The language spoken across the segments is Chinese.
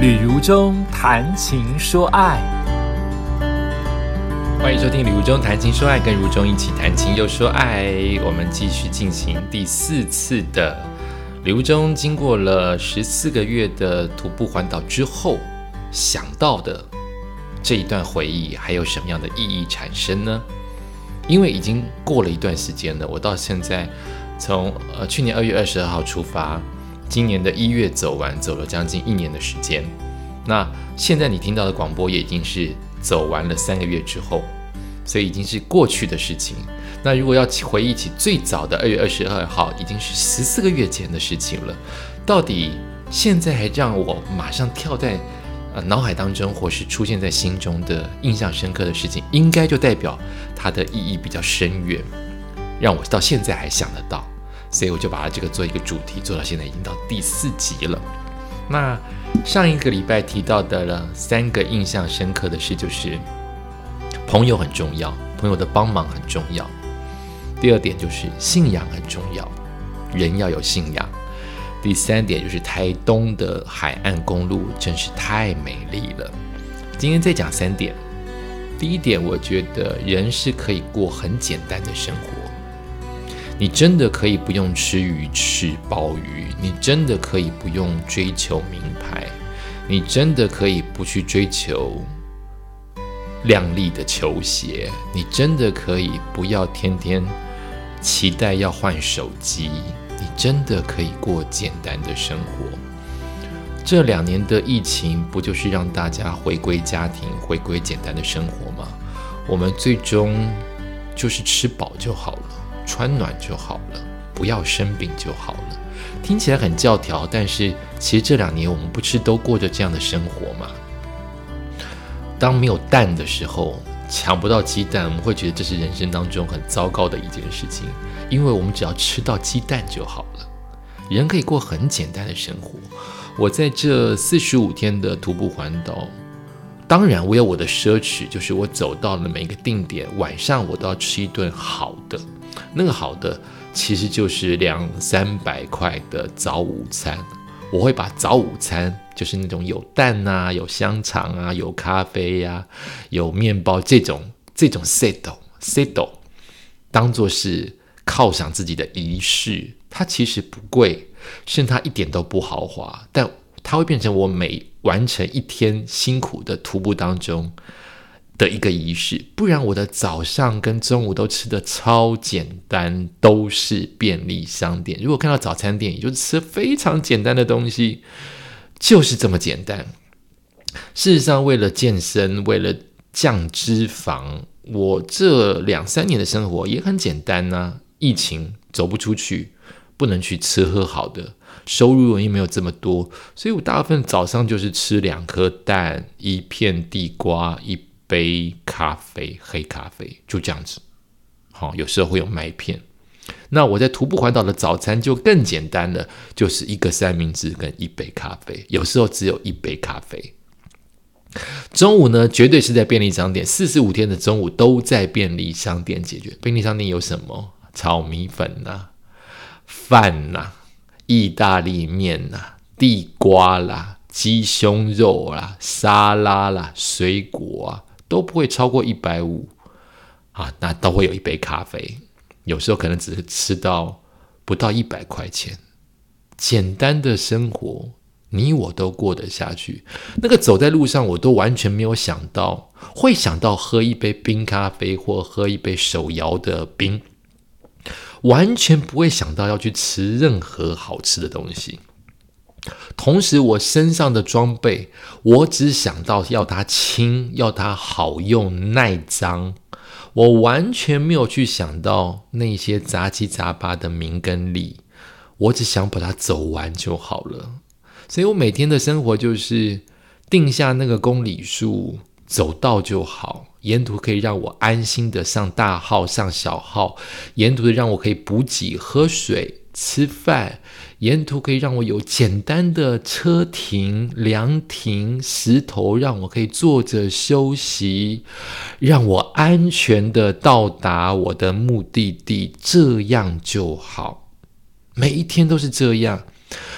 旅如中谈情说爱，欢迎收听《旅如中谈情说爱》，跟如中一起谈情又说爱。我们继续进行第四次的旅如中，经过了十四个月的徒步环岛之后，想到的这一段回忆，还有什么样的意义产生呢？因为已经过了一段时间了，我到现在从呃去年二月二十二号出发。今年的一月走完，走了将近一年的时间。那现在你听到的广播也已经是走完了三个月之后，所以已经是过去的事情。那如果要回忆起最早的二月二十二号，已经是十四个月前的事情了。到底现在还让我马上跳在呃脑海当中，或是出现在心中的印象深刻的事情，应该就代表它的意义比较深远，让我到现在还想得到。所以我就把它这个做一个主题，做到现在已经到第四集了。那上一个礼拜提到的了三个印象深刻的事，就是朋友很重要，朋友的帮忙很重要。第二点就是信仰很重要，人要有信仰。第三点就是台东的海岸公路真是太美丽了。今天再讲三点。第一点，我觉得人是可以过很简单的生活。你真的可以不用吃鱼翅鲍鱼，你真的可以不用追求名牌，你真的可以不去追求靓丽的球鞋，你真的可以不要天天期待要换手机，你真的可以过简单的生活。这两年的疫情不就是让大家回归家庭、回归简单的生活吗？我们最终就是吃饱就好了。穿暖就好了，不要生病就好了。听起来很教条，但是其实这两年我们不是都过着这样的生活吗？当没有蛋的时候，抢不到鸡蛋，我们会觉得这是人生当中很糟糕的一件事情，因为我们只要吃到鸡蛋就好了。人可以过很简单的生活。我在这四十五天的徒步环岛，当然我有我的奢侈，就是我走到了每一个定点，晚上我都要吃一顿好的。那个好的其实就是两三百块的早午餐，我会把早午餐就是那种有蛋啊、有香肠啊、有咖啡呀、有面包这种这种 set set 当做是犒赏自己的仪式。它其实不贵，甚至它一点都不豪华，但它会变成我每完成一天辛苦的徒步当中。的一个仪式，不然我的早上跟中午都吃的超简单，都是便利商店。如果看到早餐店，也就吃非常简单的东西，就是这么简单。事实上，为了健身，为了降脂肪，我这两三年的生活也很简单呐。疫情走不出去，不能去吃喝好的，收入也没有这么多，所以我大部分早上就是吃两颗蛋，一片地瓜，一。杯咖啡，黑咖啡就这样子。好，有时候会有麦片。那我在徒步环岛的早餐就更简单了，就是一个三明治跟一杯咖啡。有时候只有一杯咖啡。中午呢，绝对是在便利商店。四十五天的中午都在便利商店解决。便利商店有什么？炒米粉呐，饭呐，意大利面呐，地瓜啦，鸡胸肉啦，沙拉啦，水果啊。都不会超过一百五啊，那都会有一杯咖啡，有时候可能只是吃到不到一百块钱，简单的生活，你我都过得下去。那个走在路上，我都完全没有想到会想到喝一杯冰咖啡或喝一杯手摇的冰，完全不会想到要去吃任何好吃的东西。同时，我身上的装备，我只想到要它轻，要它好用、耐脏。我完全没有去想到那些杂七杂八的名跟利，我只想把它走完就好了。所以我每天的生活就是定下那个公里数，走到就好。沿途可以让我安心的上大号、上小号，沿途的让我可以补给、喝水、吃饭。沿途可以让我有简单的车停、凉亭、石头，让我可以坐着休息，让我安全的到达我的目的地，这样就好。每一天都是这样，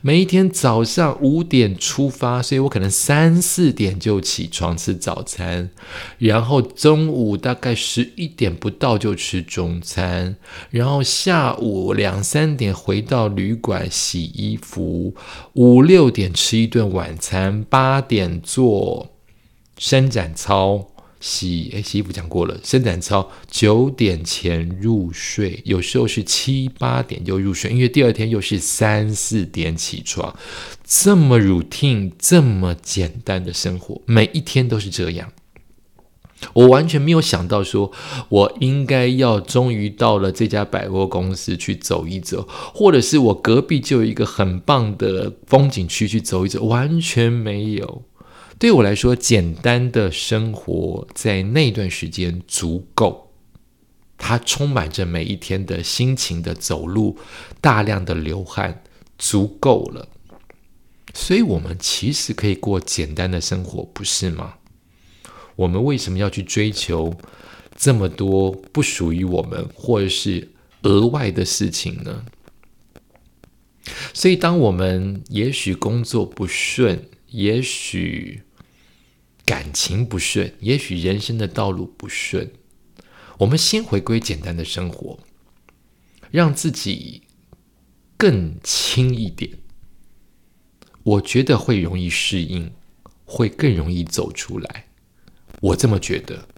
每一天早上五点出发，所以我可能三四点就起床吃早餐，然后中午大概十一点不到就吃中餐，然后下午两三点回到旅馆洗衣服，五六点吃一顿晚餐，八点做伸展操。洗诶，洗衣服讲过了，伸展操九点前入睡，有时候是七八点就入睡，因为第二天又是三四点起床，这么 routine，这么简单的生活，每一天都是这样。我完全没有想到说，我应该要终于到了这家百货公司去走一走，或者是我隔壁就有一个很棒的风景区去走一走，完全没有。对我来说，简单的生活在那段时间足够，它充满着每一天的心情的走路，大量的流汗，足够了。所以，我们其实可以过简单的生活，不是吗？我们为什么要去追求这么多不属于我们或者是额外的事情呢？所以，当我们也许工作不顺，也许感情不顺，也许人生的道路不顺，我们先回归简单的生活，让自己更轻一点。我觉得会容易适应，会更容易走出来。我这么觉得，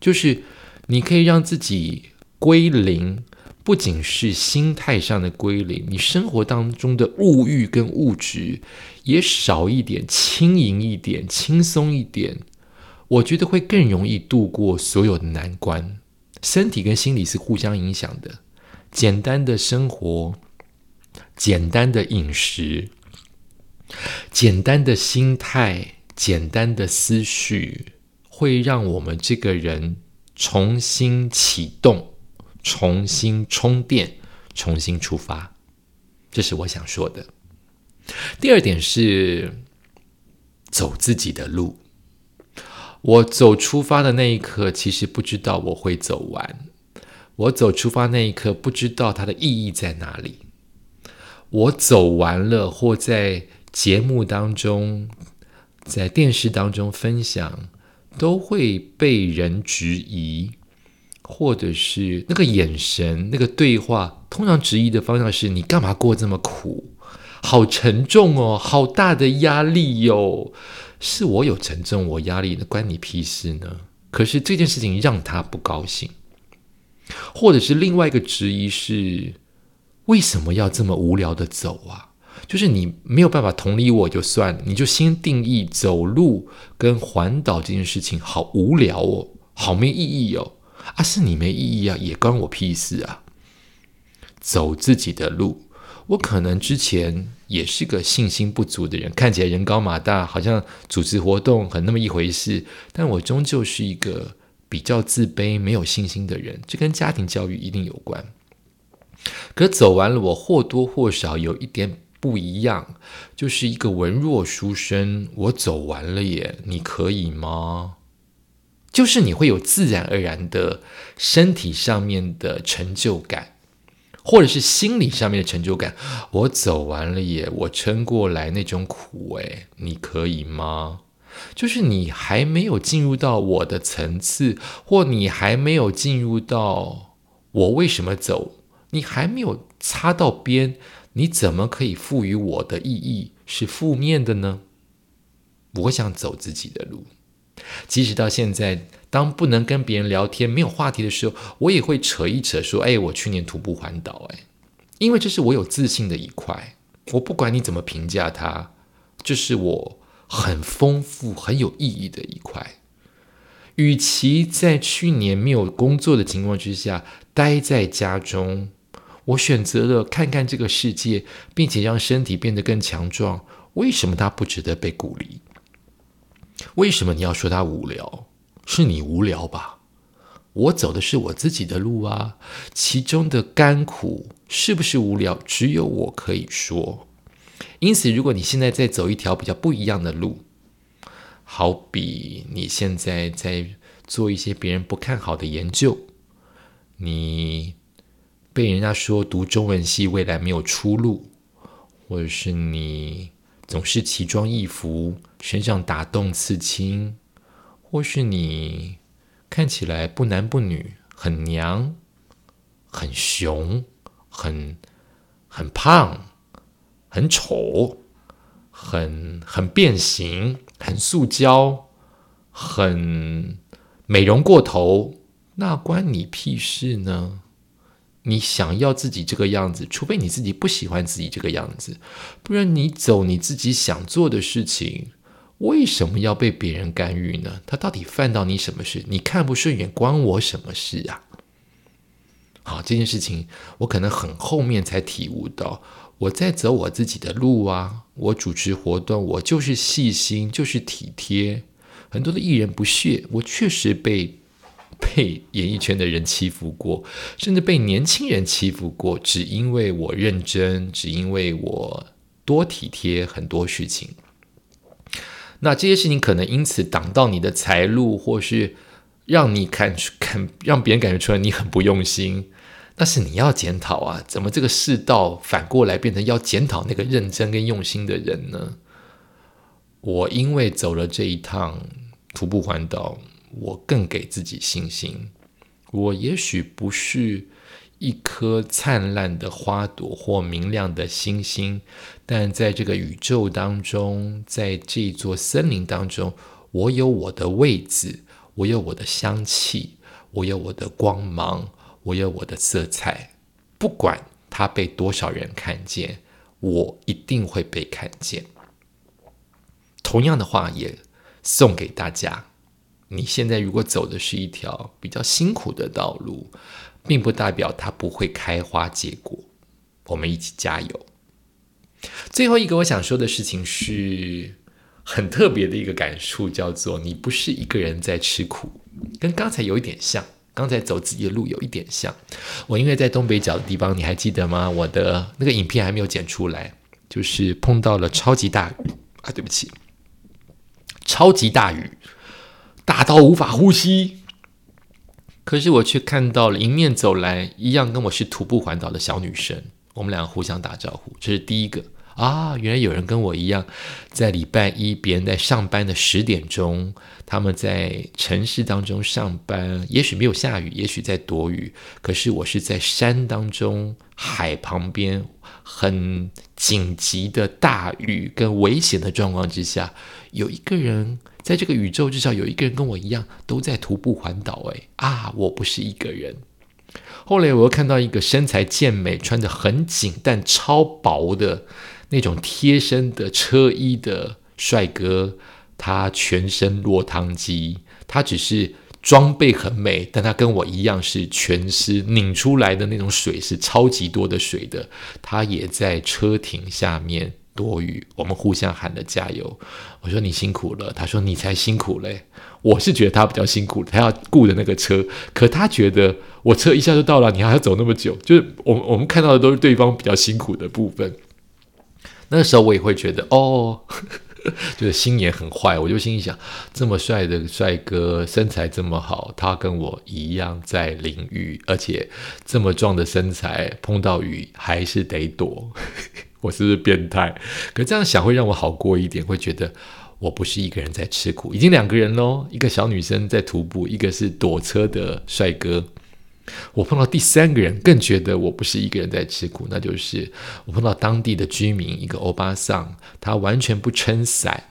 就是你可以让自己归零。不仅是心态上的归零，你生活当中的物欲跟物质也少一点，轻盈一点，轻松一点，我觉得会更容易度过所有的难关。身体跟心理是互相影响的，简单的生活，简单的饮食，简单的心态，简单的思绪，会让我们这个人重新启动。重新充电，重新出发，这是我想说的。第二点是走自己的路。我走出发的那一刻，其实不知道我会走完。我走出发那一刻，不知道它的意义在哪里。我走完了，或在节目当中，在电视当中分享，都会被人质疑。或者是那个眼神、那个对话，通常质疑的方向是你干嘛过这么苦？好沉重哦，好大的压力哟！是我有沉重，我压力，那关你屁事呢？可是这件事情让他不高兴，或者是另外一个质疑是：为什么要这么无聊的走啊？就是你没有办法同理我就算了，你就先定义走路跟环岛这件事情好无聊哦，好没意义哦。啊，是你没意义啊，也关我屁事啊！走自己的路，我可能之前也是个信心不足的人，看起来人高马大，好像组织活动很那么一回事，但我终究是一个比较自卑、没有信心的人，这跟家庭教育一定有关。可走完了，我或多或少有一点不一样，就是一个文弱书生，我走完了耶，你可以吗？就是你会有自然而然的身体上面的成就感，或者是心理上面的成就感。我走完了耶，我撑过来那种苦，诶，你可以吗？就是你还没有进入到我的层次，或你还没有进入到我为什么走，你还没有擦到边，你怎么可以赋予我的意义是负面的呢？我想走自己的路。即使到现在，当不能跟别人聊天、没有话题的时候，我也会扯一扯，说：“哎，我去年徒步环岛，哎，因为这是我有自信的一块。我不管你怎么评价它，这是我很丰富、很有意义的一块。与其在去年没有工作的情况之下待在家中，我选择了看看这个世界，并且让身体变得更强壮。为什么它不值得被鼓励？”为什么你要说他无聊？是你无聊吧？我走的是我自己的路啊，其中的甘苦是不是无聊？只有我可以说。因此，如果你现在在走一条比较不一样的路，好比你现在在做一些别人不看好的研究，你被人家说读中文系未来没有出路，或者是你总是奇装异服，身上打洞刺青，或是你看起来不男不女，很娘、很熊、很很胖、很丑、很很变形、很塑胶、很美容过头，那关你屁事呢？你想要自己这个样子，除非你自己不喜欢自己这个样子，不然你走你自己想做的事情，为什么要被别人干预呢？他到底犯到你什么事？你看不顺眼，关我什么事啊？好，这件事情我可能很后面才体悟到，我在走我自己的路啊。我主持活动，我就是细心，就是体贴。很多的艺人不屑，我确实被。被演艺圈的人欺负过，甚至被年轻人欺负过，只因为我认真，只因为我多体贴很多事情。那这些事情可能因此挡到你的财路，或是让你看看让别人感觉出来你很不用心。那是你要检讨啊！怎么这个世道反过来变成要检讨那个认真跟用心的人呢？我因为走了这一趟徒步环岛。我更给自己信心。我也许不是一颗灿烂的花朵或明亮的星星，但在这个宇宙当中，在这座森林当中，我有我的位置，我有我的香气，我有我的光芒，我有我的色彩。不管它被多少人看见，我一定会被看见。同样的话也送给大家。你现在如果走的是一条比较辛苦的道路，并不代表它不会开花结果。我们一起加油。最后一个我想说的事情是很特别的一个感触，叫做你不是一个人在吃苦，跟刚才有一点像，刚才走自己的路有一点像。我因为在东北角的地方，你还记得吗？我的那个影片还没有剪出来，就是碰到了超级大雨啊！对不起，超级大雨。大到无法呼吸，可是我却看到了迎面走来一样跟我是徒步环岛的小女生，我们两个互相打招呼，这是第一个啊！原来有人跟我一样，在礼拜一别人在上班的十点钟，他们在城市当中上班，也许没有下雨，也许在躲雨，可是我是在山当中、海旁边，很紧急的大雨跟危险的状况之下，有一个人。在这个宇宙，至少有一个人跟我一样都在徒步环岛。哎啊，我不是一个人。后来我又看到一个身材健美、穿的很紧但超薄的那种贴身的车衣的帅哥，他全身落汤鸡，他只是装备很美，但他跟我一样是全湿，拧出来的那种水是超级多的水的。他也在车停下面。多余，我们互相喊着加油。我说你辛苦了，他说你才辛苦嘞。我是觉得他比较辛苦，他要顾的那个车，可他觉得我车一下就到了，你还要走那么久，就是我我们看到的都是对方比较辛苦的部分。那时候我也会觉得哦，就是心也很坏，我就心里想，这么帅的帅哥，身材这么好，他跟我一样在淋雨，而且这么壮的身材，碰到雨还是得躲。我是不是变态？可这样想会让我好过一点，会觉得我不是一个人在吃苦，已经两个人喽，一个小女生在徒步，一个是躲车的帅哥。我碰到第三个人，更觉得我不是一个人在吃苦，那就是我碰到当地的居民，一个欧巴桑，他完全不撑伞，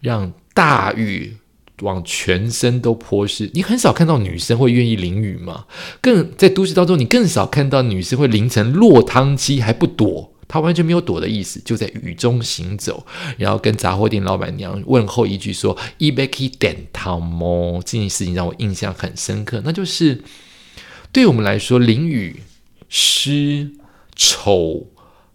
让大雨往全身都泼湿。你很少看到女生会愿意淋雨嘛？更在都市当中，你更少看到女生会淋成落汤鸡还不躲。他完全没有躲的意思，就在雨中行走，然后跟杂货店老板娘问候一句说：“伊贝克点汤么？”这件事情让我印象很深刻。那就是对我们来说，淋雨湿丑，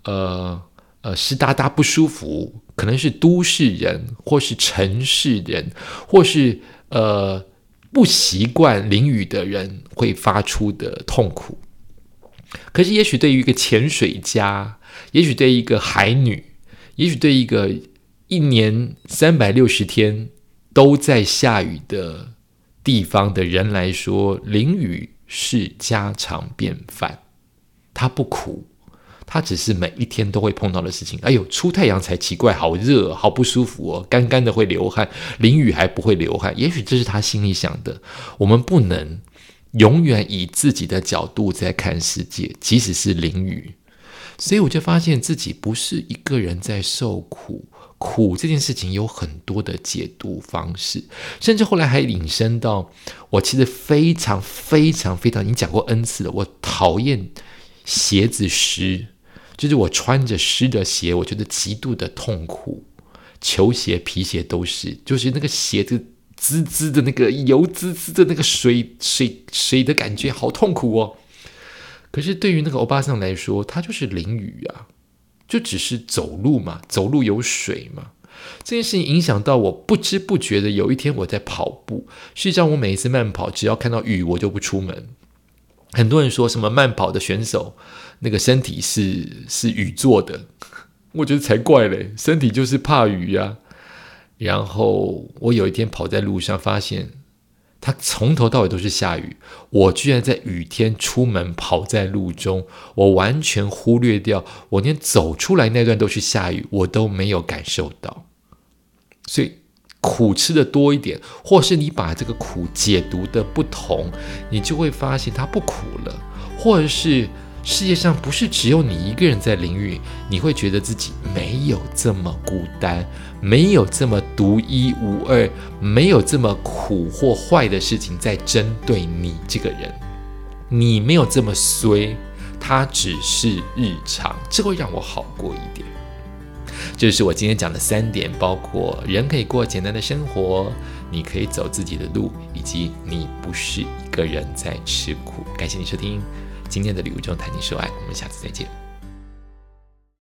呃呃湿哒哒不舒服，可能是都市人，或是城市人，或是呃不习惯淋雨的人会发出的痛苦。可是，也许对于一个潜水家，也许对一个海女，也许对一个一年三百六十天都在下雨的地方的人来说，淋雨是家常便饭。它不苦，它只是每一天都会碰到的事情。哎呦，出太阳才奇怪，好热，好不舒服哦，干干的会流汗，淋雨还不会流汗。也许这是他心里想的。我们不能永远以自己的角度在看世界，即使是淋雨。所以我就发现自己不是一个人在受苦。苦这件事情有很多的解读方式，甚至后来还引申到我其实非常非常非常，已经讲过 N 次了，我讨厌鞋子湿，就是我穿着湿的鞋，我觉得极度的痛苦。球鞋、皮鞋都是，就是那个鞋子滋滋的那个油滋滋的那个水水水的感觉，好痛苦哦。可是对于那个欧巴桑来说，他就是淋雨啊。就只是走路嘛，走路有水嘛，这件事情影响到我不知不觉的。有一天我在跑步，实际上我每一次慢跑，只要看到雨，我就不出门。很多人说什么慢跑的选手那个身体是是雨做的，我觉得才怪嘞，身体就是怕雨呀。然后我有一天跑在路上，发现。它从头到尾都是下雨，我居然在雨天出门跑在路中，我完全忽略掉，我连走出来那段都是下雨，我都没有感受到。所以苦吃的多一点，或是你把这个苦解读的不同，你就会发现它不苦了，或者是。世界上不是只有你一个人在淋雨，你会觉得自己没有这么孤单，没有这么独一无二，没有这么苦或坏的事情在针对你这个人，你没有这么衰，它只是日常，这会让我好过一点。这是我今天讲的三点，包括人可以过简单的生活，你可以走自己的路，以及你不是一个人在吃苦。感谢你收听。今天的礼物就谈情说爱，我们下次再见。